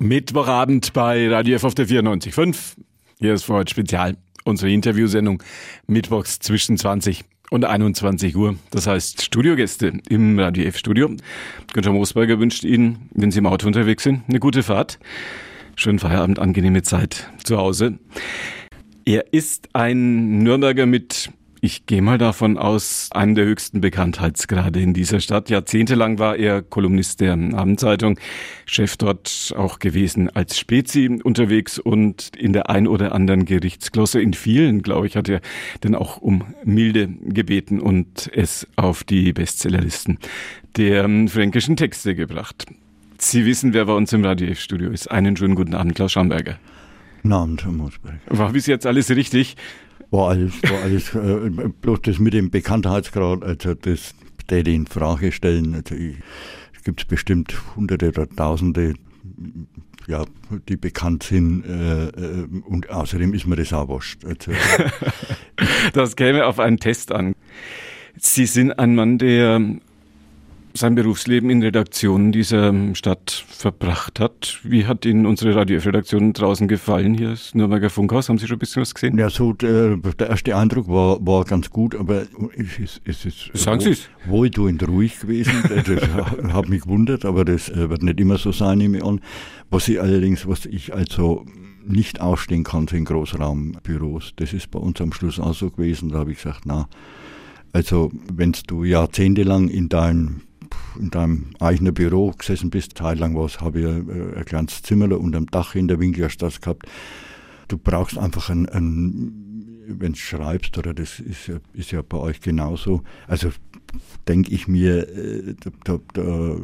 Mittwochabend bei Radio F auf der 94.5. Hier ist für heute Spezial unsere Interviewsendung Mittwochs zwischen 20 und 21 Uhr. Das heißt Studiogäste im Radio F Studio. Günther Moosberger wünscht Ihnen, wenn Sie im Auto unterwegs sind, eine gute Fahrt. Schönen Feierabend, angenehme Zeit zu Hause. Er ist ein Nürnberger mit ich gehe mal davon aus, einen der höchsten Bekanntheitsgrade in dieser Stadt. Jahrzehntelang war er Kolumnist der Abendzeitung, Chef dort auch gewesen als Spezi unterwegs und in der ein oder anderen Gerichtsglosse. In vielen, glaube ich, hat er dann auch um Milde gebeten und es auf die Bestsellerlisten der fränkischen Texte gebracht. Sie wissen, wer bei uns im Radio-Studio ist. Einen schönen guten Abend, Klaus Schamberger. Guten Abend, Herr Mosberg. War bis jetzt alles richtig? War alles, war alles äh, bloß das mit dem Bekanntheitsgrad, also das der in Frage stellen. Also es gibt bestimmt Hunderte oder Tausende, ja, die bekannt sind äh, äh, und außerdem ist mir das auch wurscht. Also, das käme auf einen Test an. Sie sind ein Mann, der sein Berufsleben in Redaktionen dieser Stadt verbracht hat. Wie hat Ihnen unsere Radio-Redaktion draußen gefallen? Hier ist Nürnberger Funkhaus. Haben Sie schon ein bisschen was gesehen? Ja, so der, der erste Eindruck war, war ganz gut, aber es ist, es ist Sagen Sie es. wohltuend ruhig gewesen. Das hat mich gewundert, aber das äh, wird nicht immer so sein, nehme ich an. Was ich allerdings, was ich also nicht ausstehen kann, sind Großraumbüros. Das ist bei uns am Schluss auch so gewesen. Da habe ich gesagt, na, also wenn du jahrzehntelang in deinem in deinem eigenen Büro gesessen bist, teillang was, habe ich äh, ein kleines Zimmer unter dem Dach in der Winklerstraße gehabt. Du brauchst einfach ein, ein wenn du schreibst, oder das ist ja, ist ja bei euch genauso. Also denke ich mir, äh, da, da, da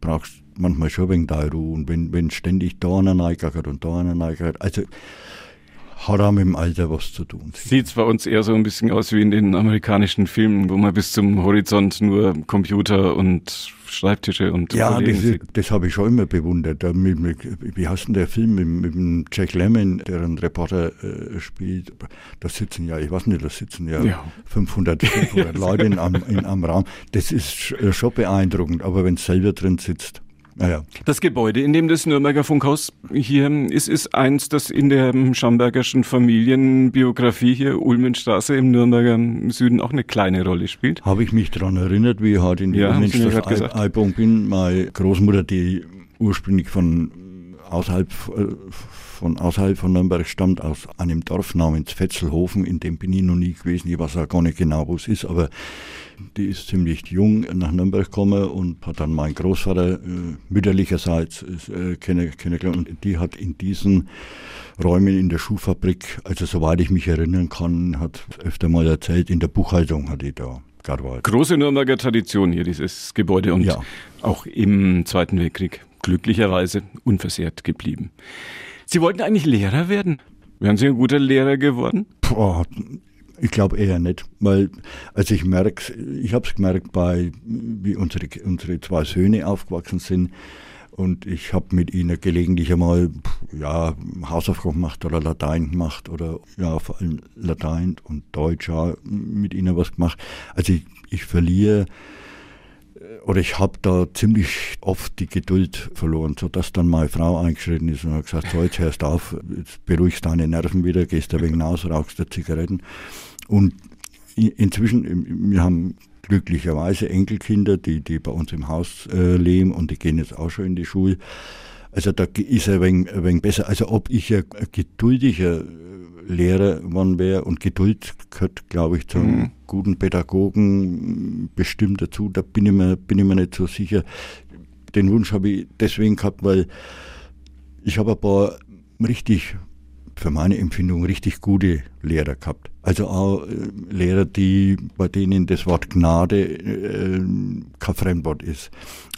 brauchst manchmal schon wegen der Ruhe. Und wenn, wenn ständig da einer reingegangen und da einer reingegangen, also hat auch mit dem Alter was zu tun. Sieht bei uns eher so ein bisschen aus wie in den amerikanischen Filmen, wo man bis zum Horizont nur Computer und Schreibtische und Ja, das, das habe ich schon immer bewundert. Mit, mit, wie heißt denn der Film mit, mit dem Jack Lemmon, der einen Reporter äh, spielt? Da sitzen ja, ich weiß nicht, da sitzen ja, ja. 500, 500 Leute in, in einem Raum. Das ist äh, schon beeindruckend, aber wenn es selber drin sitzt, naja. Das Gebäude, in dem das Nürnberger Funkhaus hier ist, ist eins, das in der Schambergerschen Familienbiografie hier Ulmenstraße im Nürnberger Süden auch eine kleine Rolle spielt. Habe ich mich daran erinnert, wie ich halt in die ja, Ulmenstraße Album bin. Meine Großmutter, die ursprünglich von außerhalb äh, von außerhalb von Nürnberg stammt, aus einem Dorf namens Fetzelhofen, in dem bin ich noch nie gewesen, ich weiß auch gar nicht genau, wo es ist, aber die ist ziemlich jung nach Nürnberg gekommen und hat dann meinen Großvater äh, mütterlicherseits äh, kennengelernt und die hat in diesen Räumen in der Schuhfabrik, also soweit ich mich erinnern kann, hat öfter mal erzählt, in der Buchhaltung hat die da gearbeitet. Große Nürnberger Tradition hier, dieses Gebäude und ja. auch im Zweiten Weltkrieg glücklicherweise unversehrt geblieben. Sie wollten eigentlich Lehrer werden. Wären Sie ein guter Lehrer geworden? Boah, ich glaube eher nicht, weil also ich merke, ich habe es gemerkt, bei wie unsere unsere zwei Söhne aufgewachsen sind und ich habe mit ihnen gelegentlich einmal ja Hausaufgaben gemacht oder Latein gemacht oder ja vor allem Latein und Deutsch mit ihnen was gemacht. Also ich, ich verliere oder ich habe da ziemlich oft die Geduld verloren, sodass dann meine Frau eingeschritten ist und hat gesagt, so jetzt hörst auf, jetzt beruhigst deine Nerven wieder, gehst ein wenig hinaus, rauchst dir Zigaretten. Und inzwischen, wir haben glücklicherweise Enkelkinder, die, die bei uns im Haus äh, leben und die gehen jetzt auch schon in die Schule. Also da ist er ein ein wenig besser. Also ob ich ein geduldiger Lehrer geworden wäre und Geduld gehört, glaube ich, zum mhm. guten Pädagogen bestimmt dazu. Da bin ich, mir, bin ich mir nicht so sicher. Den Wunsch habe ich deswegen gehabt, weil ich habe ein paar richtig, für meine Empfindung, richtig gute Lehrer gehabt. Also auch äh, Lehrer, die, bei denen das Wort Gnade äh, kein Fremdwort ist.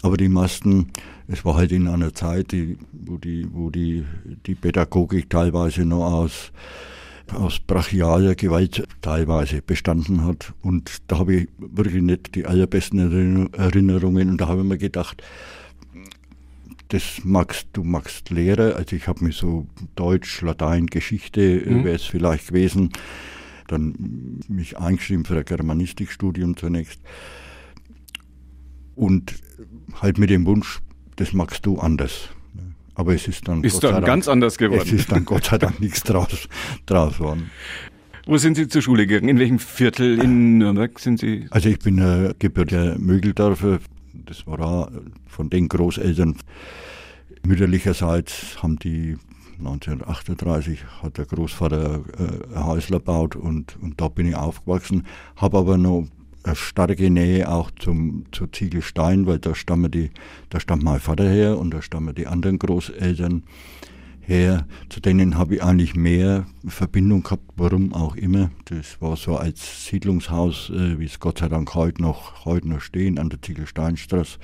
Aber die meisten, es war halt in einer Zeit, die, wo die, wo die, die Pädagogik teilweise noch aus aus brachialer Gewalt teilweise bestanden hat. Und da habe ich wirklich nicht die allerbesten Erinnerungen. Und da habe ich mir gedacht, das magst du magst Lehrer. Also ich habe mir so Deutsch, Latein, Geschichte äh, mhm. wäre es vielleicht gewesen. Dann mich eingeschrieben für ein Germanistikstudium zunächst. Und halt mit dem Wunsch, das magst du anders. Aber es ist dann, ist dann Dank, ganz anders geworden. Es ist dann Gott sei Dank nichts draus, draus geworden. Wo sind Sie zur Schule gegangen? In welchem Viertel in Nürnberg sind Sie? Also ich bin äh, gebürtiger Mögeldorfer. Das war auch von den Großeltern mütterlicherseits haben die 1938 hat der Großvater äh, ein Häusler gebaut und, und da bin ich aufgewachsen, habe aber noch starke Nähe auch zum, zu Ziegelstein, weil da stammen die, da stammt mein Vater her und da stammen die anderen Großeltern her. Zu denen habe ich eigentlich mehr Verbindung gehabt, warum auch immer. Das war so als Siedlungshaus, äh, wie es Gott sei Dank heute noch, heute noch stehen, an der Ziegelsteinstraße.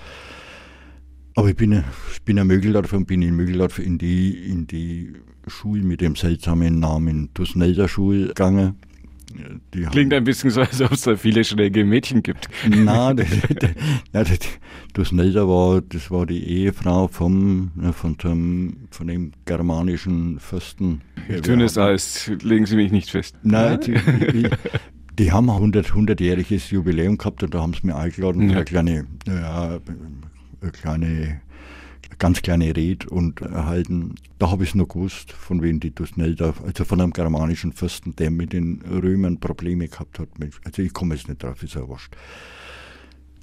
Aber ich bin, ich bin ein Mögeldorfer und bin in Mögeldorf in die, in die Schule mit dem seltsamen Namen Dusnelder Schule gegangen. Die Klingt ein bisschen so, als ob es da viele schräge Mädchen gibt. Nein, das, das, das Nelder war, das war die Ehefrau vom, von, dem, von dem germanischen Fürsten. Dünnes Eis, legen Sie mich nicht fest. Nein, die, die, die haben 100, 100-jähriges Jubiläum gehabt und da haben sie mir eingeladen ja. eine kleine, ja, eine kleine ganz kleine Rede und erhalten. Da habe ich es noch gewusst, von wem die Dusnelda, also von einem germanischen Fürsten, der mit den Römern Probleme gehabt hat. Also ich komme jetzt nicht drauf, ist ja wurscht.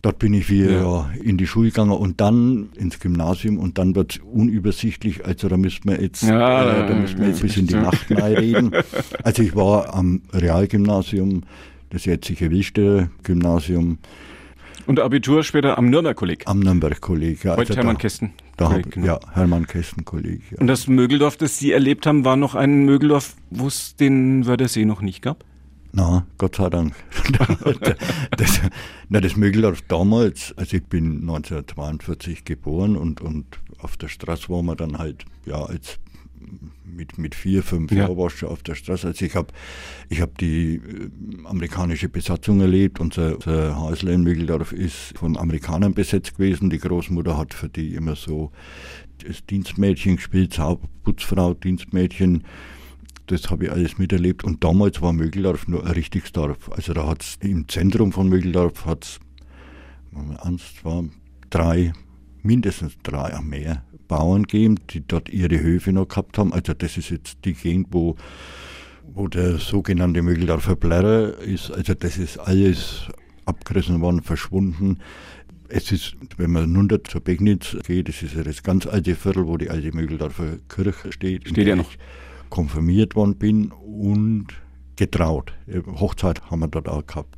Dort bin ich wieder ja. in die Schule gegangen und dann ins Gymnasium und dann wird es unübersichtlich. Also da müssen wir jetzt, ja, äh, da müssen wir jetzt bis in die Nacht reden. Also ich war am Realgymnasium, das jetzige Wilster Gymnasium. Und Abitur später am Nürnberg-Kolleg? Am Nürnberg-Kolleg, ja. Heute also Hermann Kästen. Da hab, genau. Ja, Hermann Kästen-Kolleg. Ja. Und das Mögeldorf, das Sie erlebt haben, war noch ein Mögeldorf, wo es den Wörthersee noch nicht gab? Na, Gott sei Dank. das, na, das Mögeldorf damals, also ich bin 1942 geboren und, und auf der Straße war man dann halt, ja, als mit, mit vier, fünf ja. Du auf der Straße. Also ich habe ich hab die äh, amerikanische Besatzung erlebt. Unser, unser Häusler in Müggeldorf ist von Amerikanern besetzt gewesen. Die Großmutter hat für die immer so das Dienstmädchen gespielt, Putzfrau, Dienstmädchen. Das habe ich alles miterlebt. Und damals war Mögeldorf nur ein richtiges Dorf. Also da hat es im Zentrum von Mögeldorf hat es eins, zwei, drei, mindestens drei, mehr Bauern geben, die dort ihre Höfe noch gehabt haben. Also das ist jetzt die Gegend, wo, wo der sogenannte Mögeldorfer Blätter ist. Also das ist alles abgerissen worden, verschwunden. Es ist, wenn man runter zur Begnitz geht, das ist ja das ganz alte Viertel, wo die alte Mögeldorfer Kirche steht. Steht ja noch. Ich konfirmiert worden bin und getraut. Hochzeit haben wir dort auch gehabt.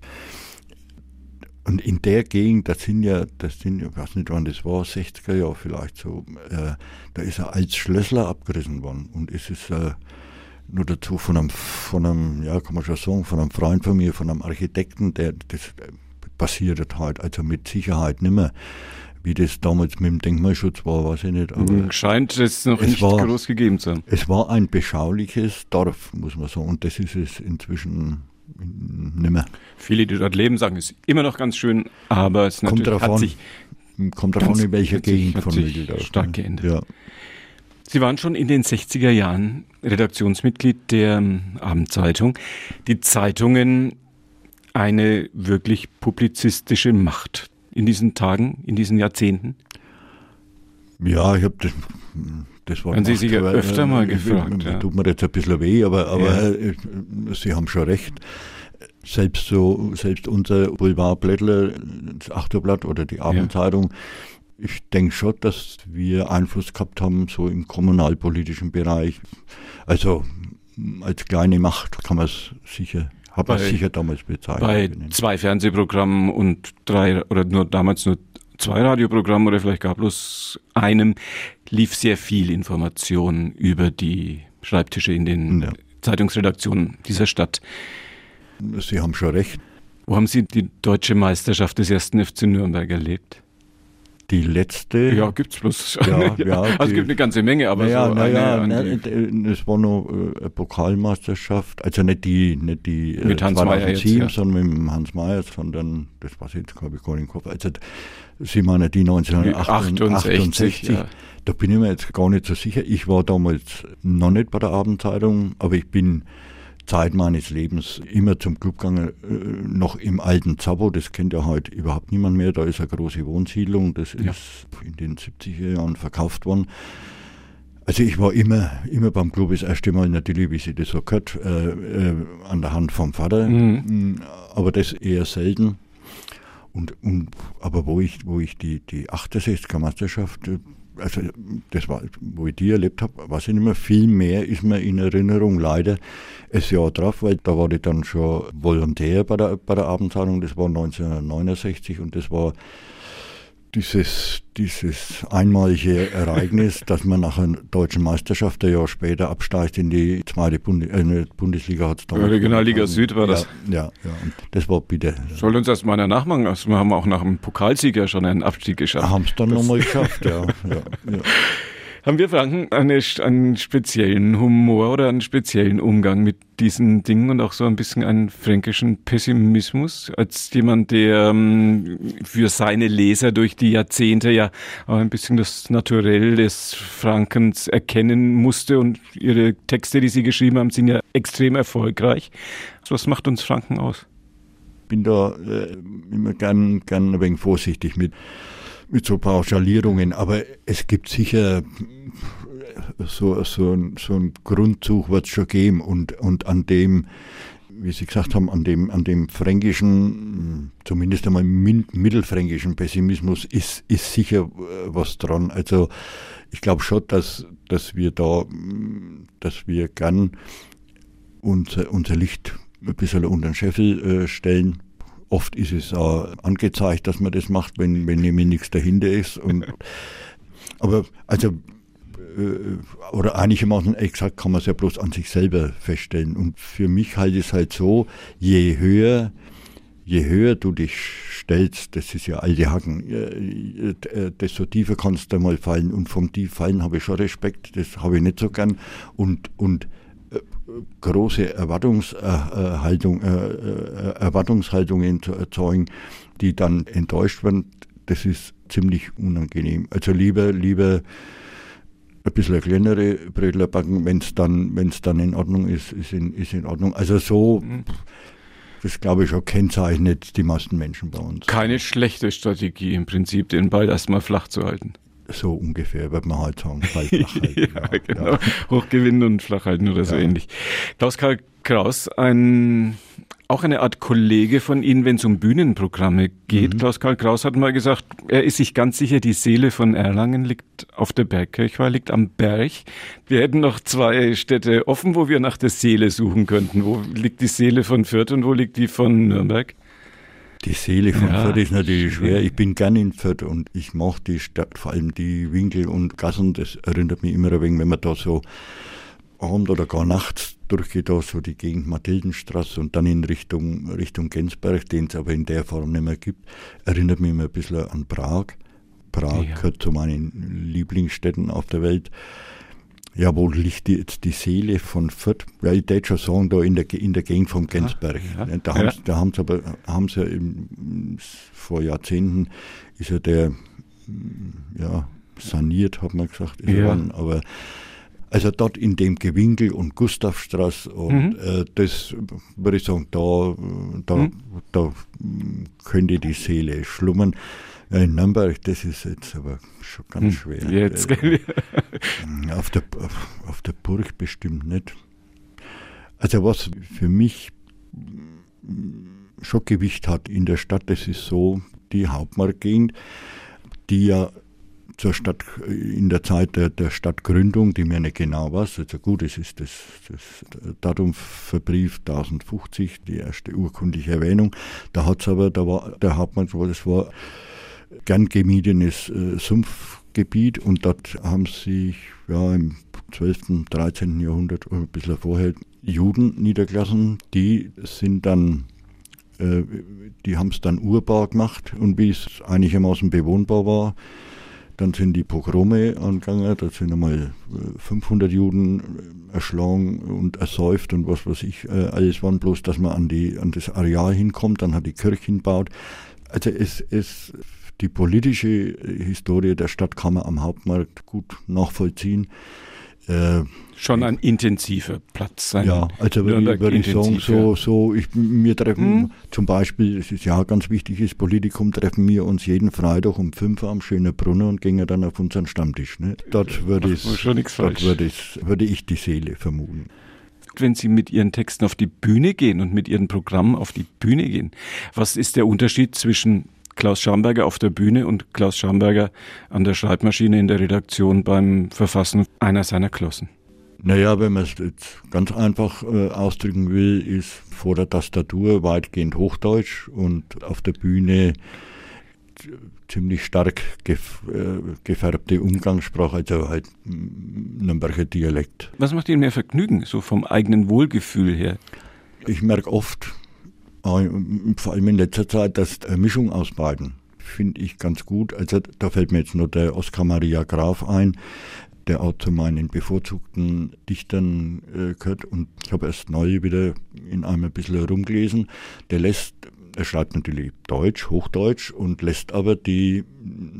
Und in der Gegend, das sind ja, das sind, ich weiß nicht wann das war, 60er Jahre vielleicht so, äh, da ist er als Schlössler abgerissen worden. Und es ist äh, nur dazu von einem, von einem, ja, kann man schon sagen, von einem Freund von mir, von einem Architekten, der, das passiert halt, also mit Sicherheit nicht mehr. Wie das damals mit dem Denkmalschutz war, weiß ich nicht. Aber hm, Scheint es noch es nicht war, groß gegeben zu sein. Es war ein beschauliches Dorf, muss man sagen. Und das ist es inzwischen nimmer. Viele, die dort leben, sagen, es ist immer noch ganz schön, aber es kommt natürlich, hat sich kommt davon, in welcher Gegend von Mitteldorf. Stark geändert. Ja. Sie waren schon in den 60er Jahren Redaktionsmitglied der ähm, Abendzeitung. Die Zeitungen eine wirklich publizistische Macht in diesen Tagen, in diesen Jahrzehnten? Ja, ich habe das, das war. Haben Sie sich ja öfter äh, mal gefragt. Ja. Tut mir jetzt ein bisschen weh, aber, aber ja. Äh, Sie haben schon recht. Selbst so, selbst unser Boulevardblättler, das Achterblatt oder die Abendzeitung, ich denke schon, dass wir Einfluss gehabt haben, so im kommunalpolitischen Bereich. Also als kleine Macht kann man es sicher hat man sicher damals bezahlt. Bei zwei Fernsehprogrammen und drei oder nur damals nur zwei Radioprogrammen oder vielleicht gar bloß einem lief sehr viel Information über die Schreibtische in den ja. Zeitungsredaktionen dieser Stadt. Sie haben schon recht. Wo haben Sie die deutsche Meisterschaft des ersten FC Nürnberg erlebt? Die letzte. Ja, gibt's bloß. Ja, ja, also es gibt eine ganze Menge, aber ja, so naja, ne, es war noch äh, eine Pokalmeisterschaft, also nicht die, nicht die mit Hans 2007, jetzt, ja. sondern mit Hans Meyer, sondern das war jetzt, glaube ich, gar nicht im Kopf. Also Sie meinen die 1968, ja. Da bin ich mir jetzt gar nicht so sicher. Ich war damals noch nicht bei der Abendzeitung, aber ich bin Zeit meines Lebens immer zum Club gegangen, äh, noch im alten Zabo, das kennt ja heute überhaupt niemand mehr, da ist eine große Wohnsiedlung, das ja. ist in den 70er Jahren verkauft worden. Also ich war immer, immer beim Club das erste Mal natürlich, wie sie das so gehört, äh, äh, an der Hand vom Vater, mhm. Mm, aber das eher selten. Und, und, aber wo ich, wo ich die, die 68er Meisterschaft, äh, also das war, wo ich die erlebt habe, weiß ich nicht mehr, viel mehr ist mir in Erinnerung, leider das Jahr drauf, weil da war ich dann schon Volontär bei der, bei der Abendzahlung, das war 1969 und das war dieses, dieses einmalige Ereignis, dass man nach einer deutschen Meisterschaft ein Jahr später absteigt in die zweite Bundes äh, Bundesliga. Hat's damals Regionalliga gemacht. Süd war das. Ja, ja, und das war bitte. Soll uns das mal einer nachmachen? Also wir haben auch nach dem Pokalsieg ja schon einen Abstieg geschafft. Haben es dann nochmal geschafft, ja. ja, ja. Haben wir Franken eine, einen speziellen Humor oder einen speziellen Umgang mit diesen Dingen und auch so ein bisschen einen fränkischen Pessimismus als jemand, der ähm, für seine Leser durch die Jahrzehnte ja auch ein bisschen das Naturell des Frankens erkennen musste und ihre Texte, die sie geschrieben haben, sind ja extrem erfolgreich. Was macht uns Franken aus? Ich bin da äh, immer gern, gern ein wenig vorsichtig mit mit so Pauschalierungen, aber es gibt sicher so, so, so ein Grundzug wird es schon geben und, und an dem, wie Sie gesagt haben, an dem, an dem fränkischen, zumindest einmal mittelfränkischen Pessimismus ist, ist sicher äh, was dran. Also ich glaube schon, dass, dass wir da, dass wir gern unser, unser Licht ein bisschen unter den Scheffel äh, stellen Oft ist es auch angezeigt, dass man das macht, wenn, wenn nämlich nichts dahinter ist. Und, aber also äh, oder einigermaßen exakt kann man es ja bloß an sich selber feststellen. Und für mich halt ist halt so, je höher, je höher du dich stellst, das ist ja alte Hacken, äh, äh, desto tiefer kannst du mal fallen. Und vom Tieffallen habe ich schon Respekt, das habe ich nicht so gern. Und, und große Erwartungshaltung, äh, äh, Erwartungshaltungen zu erzeugen, die dann enttäuscht werden, das ist ziemlich unangenehm. Also lieber, lieber ein bisschen kleinere Brötler backen, wenn es dann, wenn's dann in Ordnung ist, ist in, ist in Ordnung. Also so, mhm. das glaube ich schon kennzeichnet die meisten Menschen bei uns. Keine schlechte Strategie im Prinzip, den Ball erstmal flach zu halten. So ungefähr, wird man halt sagen. Halten, ja, ja, genau. Ja. Hochgewinnen und flach halten oder so ähnlich. Klaus-Karl Kraus, ein, auch eine Art Kollege von Ihnen, wenn es um Bühnenprogramme geht. Mhm. Klaus-Karl Kraus hat mal gesagt, er ist sich ganz sicher, die Seele von Erlangen liegt auf der Bergkirchweih, liegt am Berg. Wir hätten noch zwei Städte offen, wo wir nach der Seele suchen könnten. Wo liegt die Seele von Fürth und wo liegt die von Nürnberg? Die Seele von ja, Fürth ist natürlich schwer. Ich bin gern in Fürth und ich mache die Stadt, vor allem die Winkel und Gassen, das erinnert mich immer ein wenig, wenn man da so abend oder gar nachts durchgeht, da so die Gegend Mathildenstraße und dann in Richtung, Richtung Gensberg, den es aber in der Form nicht mehr gibt, erinnert mich immer ein bisschen an Prag. Prag ja. gehört zu meinen Lieblingsstädten auf der Welt. Ja, wo liegt die, jetzt die Seele von Fürth? Ja, ich würde schon sagen, da in der, in der Gegend vom Gensberg. Ja, ja. Da haben sie da haben's aber, haben sie im, vor Jahrzehnten, ist ja der, ja, saniert, hat man gesagt, ist ja. Aber also dort in dem Gewinkel und Gustavstraße und mhm. äh, das würde ich sagen, da, da, mhm. da könnte die Seele schlummern. Ja, in Nürnberg, das ist jetzt aber schon ganz hm, schwer. Jetzt, gell? auf, der, auf, auf der Burg bestimmt nicht. Also was für mich schon Gewicht hat in der Stadt, das ist so die Hauptmarktgegend, die ja zur Stadt in der Zeit der, der Stadtgründung, die mir nicht genau was, also gut, es ist das, das Datum verbrieft 1050, die erste urkundliche Erwähnung. Da hat es aber, da war der Hauptmann, das war gern gemiedenes äh, Sumpfgebiet und dort haben sich ja, im 12., 13. Jahrhundert oder ein bisschen vorher Juden niedergelassen. Die sind dann, äh, die haben es dann urbar gemacht und wie es einigermaßen bewohnbar war, dann sind die Pogrome angegangen, da sind einmal 500 äh, Juden äh, erschlagen und ersäuft und was weiß ich, äh, alles waren bloß, dass man an, die, an das Areal hinkommt, dann hat die Kirche hinbaut. Also es, es die politische Historie der Stadt kann man am Hauptmarkt gut nachvollziehen. Äh, Schon ein intensiver Platz. Ein ja, also würde ich, würd ich sagen, so, so ich, wir treffen hm? zum Beispiel, es ist ja ganz wichtig, ist Politikum, treffen wir uns jeden Freitag um 5 Uhr am Schönen Brunnen und gehen dann auf unseren Stammtisch. Ne? Dort würde ich, dort würde ich, würde ich die Seele vermuten wenn Sie mit Ihren Texten auf die Bühne gehen und mit Ihren Programmen auf die Bühne gehen. Was ist der Unterschied zwischen Klaus Schamberger auf der Bühne und Klaus Schamberger an der Schreibmaschine in der Redaktion beim Verfassen einer seiner Klossen? Naja, wenn man es jetzt ganz einfach äh, ausdrücken will, ist vor der Tastatur weitgehend Hochdeutsch und auf der Bühne ziemlich stark gef äh, gefärbte Umgangssprache, also halt Nürnberger Dialekt. Was macht Ihnen mehr Vergnügen, so vom eigenen Wohlgefühl her? Ich merke oft, vor allem in letzter Zeit, dass eine Mischung aus beiden finde ich ganz gut. Also da fällt mir jetzt nur der Oskar Maria Graf ein, der auch zu meinen bevorzugten Dichtern äh, gehört. Und ich habe erst neu wieder in einem ein bisschen rumgelesen. Der lässt er schreibt natürlich Deutsch, Hochdeutsch und lässt aber die,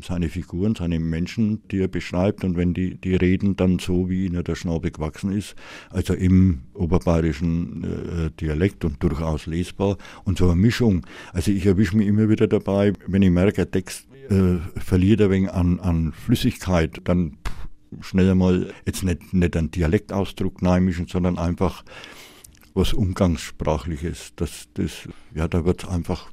seine Figuren, seine Menschen, die er beschreibt und wenn die, die reden dann so, wie ihnen der Schnabel gewachsen ist, also im oberbayerischen äh, Dialekt und durchaus lesbar und so eine Mischung. Also ich erwische mich immer wieder dabei, wenn ich merke, der Text äh, verliert ein wenig an, an Flüssigkeit, dann schnell einmal jetzt nicht, nicht einen Dialektausdruck neimischen, sondern einfach was Umgangssprachliches. Das, das, ja, da wird es einfach,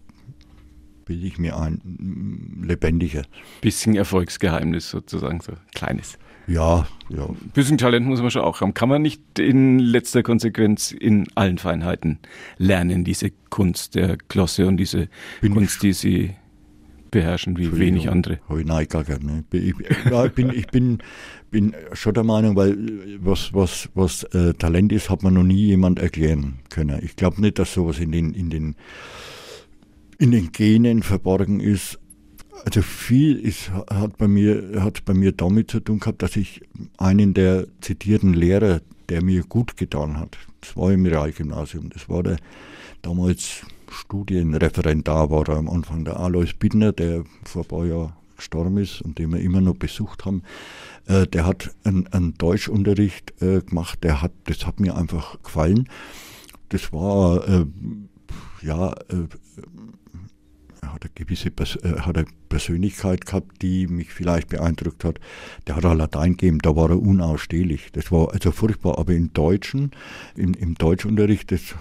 bilde ich mir ein, lebendiger. Bisschen Erfolgsgeheimnis sozusagen, so kleines. Ja, ja. Ein bisschen Talent muss man schon auch haben. Kann man nicht in letzter Konsequenz in allen Feinheiten lernen, diese Kunst der Klosse und diese Bin Kunst, die sie beherrschen wie wenig andere. Habe ich nein, ne? Ich, ich bin, ich bin, bin schon der Meinung, weil was, was, was äh, Talent ist, hat man noch nie jemand erklären können. Ich glaube nicht, dass sowas in den, in den, in den Genen verborgen ist. Also viel ist, hat bei mir, hat bei mir damit zu tun gehabt, dass ich einen der zitierten Lehrer, der mir gut getan hat, das war im Realgymnasium, das war der damals Studienreferendar war er am Anfang, der Alois Bittner, der vor ein paar Jahren gestorben ist und den wir immer noch besucht haben. Äh, der hat einen, einen Deutschunterricht äh, gemacht, der hat, das hat mir einfach gefallen. Das war, äh, ja, äh, er hat eine gewisse Pers äh, hat eine Persönlichkeit gehabt, die mich vielleicht beeindruckt hat. Der hat auch Latein gegeben, da war er unausstehlich. Das war also furchtbar, aber im Deutschen, im, im Deutschunterricht, das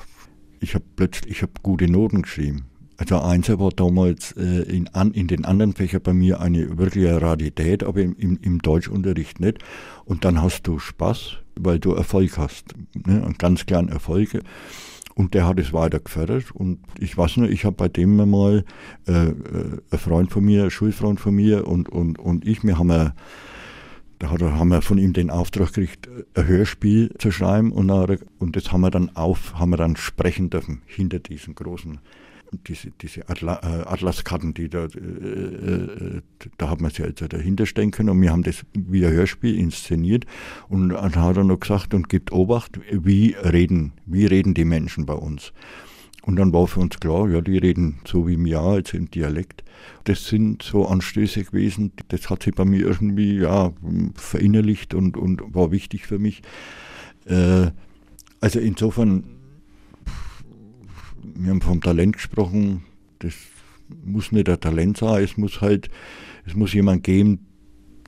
ich habe plötzlich, ich habe gute Noten geschrieben. Also Einser war damals äh, in, an, in den anderen Fächern bei mir eine wirkliche Rarität, aber im, im, im Deutschunterricht nicht. Und dann hast du Spaß, weil du Erfolg hast. Ne? Einen ganz kleinen Erfolg. Und der hat es weiter gefördert. Und ich weiß nur, ich habe bei dem mal äh, äh, ein Freund von mir, ein Schulfreund von mir und, und, und ich, wir haben da haben wir von ihm den Auftrag gekriegt, ein Hörspiel zu schreiben und, und das haben wir dann auf, haben wir dann sprechen dürfen hinter diesen großen diese, diese Atla, äh, Atlaskarten, die da, äh, äh, da haben wir sie also dahinter stehen können und wir haben das wie ein Hörspiel inszeniert und dann hat er noch gesagt und gibt Obacht, wie reden, wie reden die Menschen bei uns. Und dann war für uns klar, ja, die reden so wie mir, also im Dialekt. Das sind so Anstöße gewesen, das hat sich bei mir irgendwie ja, verinnerlicht und, und war wichtig für mich. Äh, also insofern, wir haben vom Talent gesprochen, das muss nicht ein Talent sein, es muss halt, es muss jemand geben,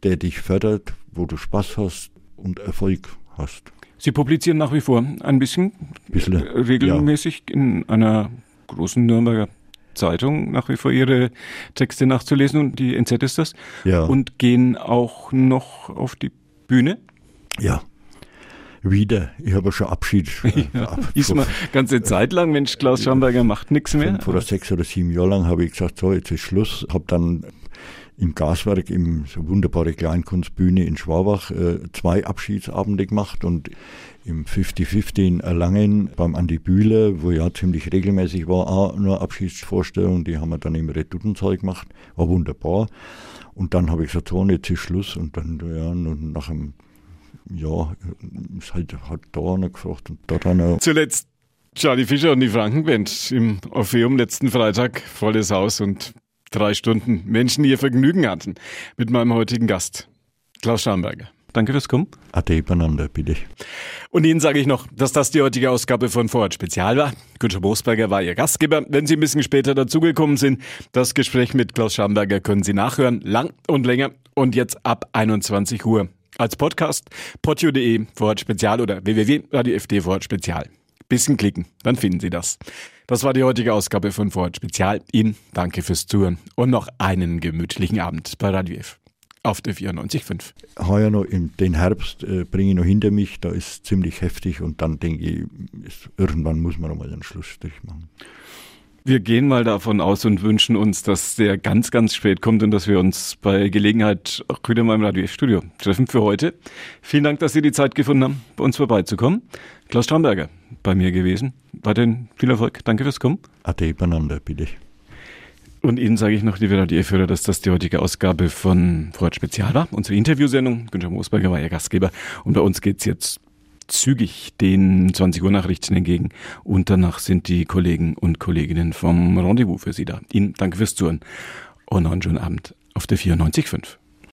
der dich fördert, wo du Spaß hast und Erfolg hast. Sie publizieren nach wie vor ein bisschen, bisschen regelmäßig ja. in einer großen Nürnberger Zeitung nach wie vor Ihre Texte nachzulesen und die NZ ist das. Ja. Und gehen auch noch auf die Bühne? Ja. Wieder. Ich habe schon Abschied. Ja, ist mal ganze Zeit lang, Mensch, Klaus Schamberger macht nichts mehr. Vor sechs oder sieben Jahre lang habe ich gesagt, so, jetzt ist Schluss. Habe dann im Gaswerk, im so wunderbare Kleinkunstbühne in Schwabach, äh, zwei Abschiedsabende gemacht und im 50-50 in Erlangen beim Andi Bühler, wo ja ziemlich regelmäßig war, auch nur Abschiedsvorstellungen, die haben wir dann im Retutensaal gemacht, war wunderbar. Und dann habe ich gesagt, so, jetzt ist Schluss und dann, ja, nach einem Jahr ist halt, hat da einer gefragt und dort einer. Zuletzt Charlie Fischer und die Frankenband im Orpheum letzten Freitag, volles Haus und drei Stunden Menschen, die ihr Vergnügen hatten mit meinem heutigen Gast, Klaus Schamberger. Danke fürs Kommen. Ade beieinander, bitte. Und Ihnen sage ich noch, dass das die heutige Ausgabe von Vorort Spezial war. Günther Bosberger war Ihr Gastgeber. Wenn Sie ein bisschen später dazugekommen sind, das Gespräch mit Klaus Schamberger können Sie nachhören. Lang und länger. Und jetzt ab 21 Uhr. Als Podcast potio.de Vorort Spezial oder www.radiofd Vorort Spezial. Bisschen klicken, dann finden Sie das. Das war die heutige Ausgabe von Vorort Spezial. Ihnen danke fürs Zuhören und noch einen gemütlichen Abend bei Radio F auf der 94.5. Heuer noch im, den Herbst äh, bringe ich noch hinter mich, da ist ziemlich heftig und dann denke ich, ist, irgendwann muss man noch mal einen Schlussstrich machen. Wir gehen mal davon aus und wünschen uns, dass der ganz, ganz spät kommt und dass wir uns bei Gelegenheit auch wieder mal im Radio Studio treffen für heute. Vielen Dank, dass Sie die Zeit gefunden haben, bei uns vorbeizukommen. Klaus Stramberger bei mir gewesen. Weiterhin viel Erfolg. Danke fürs Kommen. Ade beieinander, bitte. Und Ihnen sage ich noch, liebe Radio-Hörer, dass das die heutige Ausgabe von Freud Spezial war. Unsere Interviewsendung. Günther Moosberger war Ihr Gastgeber. Und bei uns geht's jetzt zügig den 20 Uhr Nachrichten entgegen. Und danach sind die Kollegen und Kolleginnen vom Rendezvous für Sie da. Ihnen danke fürs Zuhören und noch einen schönen Abend auf der 94.5.